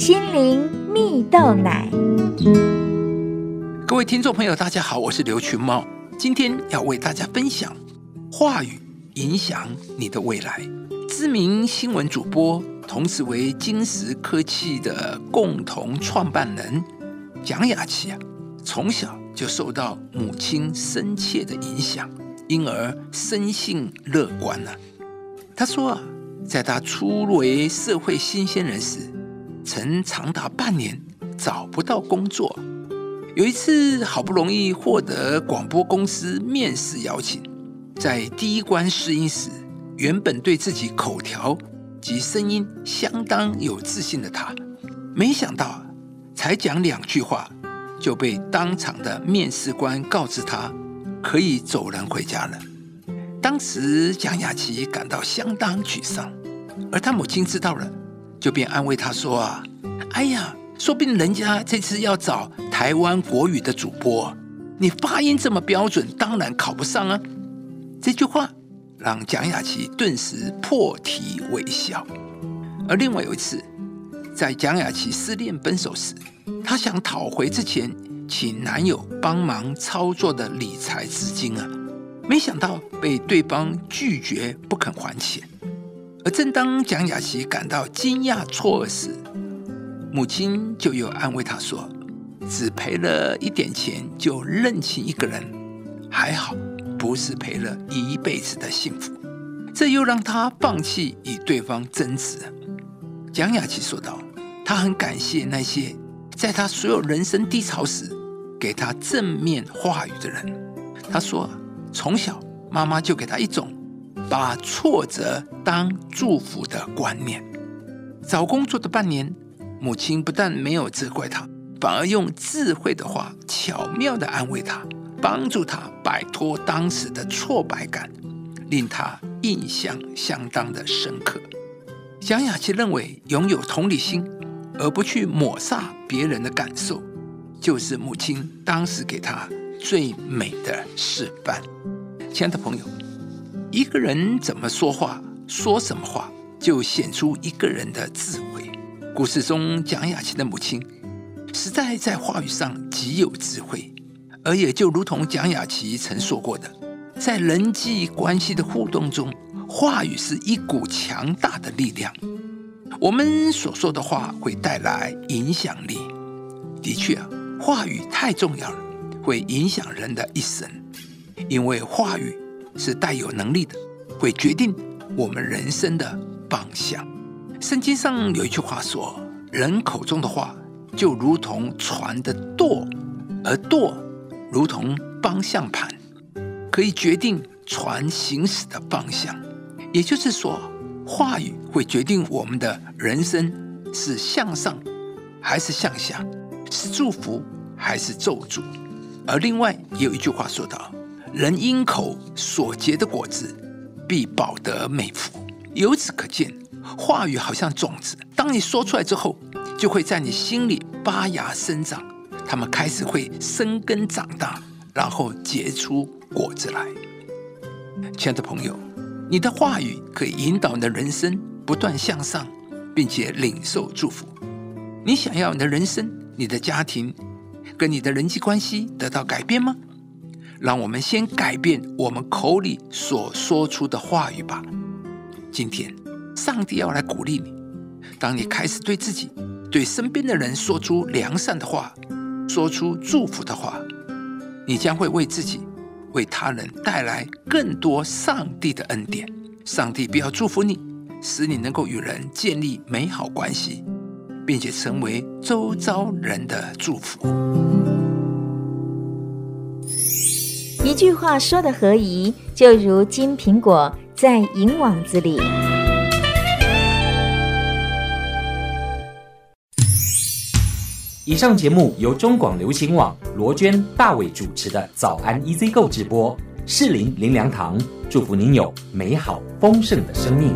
心灵蜜豆奶。各位听众朋友，大家好，我是刘群茂，今天要为大家分享话语影响你的未来。知名新闻主播，同时为金石科技的共同创办人蒋雅琪啊，从小就受到母亲深切的影响，因而生性乐观呢。他说啊。在他初为社会新鲜人时，曾长达半年找不到工作。有一次，好不容易获得广播公司面试邀请，在第一关试音时，原本对自己口条及声音相当有自信的他，没想到才讲两句话，就被当场的面试官告知他可以走人回家了。当时，蒋雅琪感到相当沮丧。而他母亲知道了，就便安慰他说：“啊，哎呀，说不定人家这次要找台湾国语的主播，你发音这么标准，当然考不上啊。”这句话让蒋雅琪顿时破涕为笑。而另外有一次，在蒋雅琪失恋分手时，她想讨回之前请男友帮忙操作的理财资金啊，没想到被对方拒绝，不肯还钱。而正当蒋雅琪感到惊讶错愕时，母亲就又安慰她说：“只赔了一点钱就认清一个人，还好不是赔了一辈子的幸福。”这又让她放弃与对方争执。蒋雅琪说道：“她很感谢那些在她所有人生低潮时给她正面话语的人。”她说：“从小妈妈就给她一种。”把挫折当祝福的观念。找工作的半年，母亲不但没有责怪他，反而用智慧的话巧妙的安慰他，帮助他摆脱当时的挫败感，令他印象相当的深刻。蒋雅琪认为，拥有同理心，而不去抹杀别人的感受，就是母亲当时给他最美的示范。亲爱的朋友。一个人怎么说话，说什么话，就显出一个人的智慧。故事中，蒋雅琪的母亲实在在话语上极有智慧，而也就如同蒋雅琪曾说过的，在人际关系的互动中，话语是一股强大的力量。我们所说的话会带来影响力。的确啊，话语太重要了，会影响人的一生，因为话语。是带有能力的，会决定我们人生的方向。圣经上有一句话说：“人口中的话，就如同船的舵，而舵如同方向盘，可以决定船行驶的方向。”也就是说，话语会决定我们的人生是向上还是向下，是祝福还是咒诅。而另外也有一句话说道。人因口所结的果子，必保得美福。由此可见，话语好像种子，当你说出来之后，就会在你心里发芽生长，它们开始会生根长大，然后结出果子来。亲爱的朋友，你的话语可以引导你的人生不断向上，并且领受祝福。你想要你的人生、你的家庭跟你的人际关系得到改变吗？让我们先改变我们口里所说出的话语吧。今天，上帝要来鼓励你。当你开始对自己、对身边的人说出良善的话，说出祝福的话，你将会为自己、为他人带来更多上帝的恩典。上帝必要祝福你，使你能够与人建立美好关系，并且成为周遭人的祝福。句话说的合宜，就如金苹果在银网子里。以上节目由中广流行网罗娟、大伟主持的《早安 EZ 购》直播，适林林良堂祝福您有美好丰盛的生命。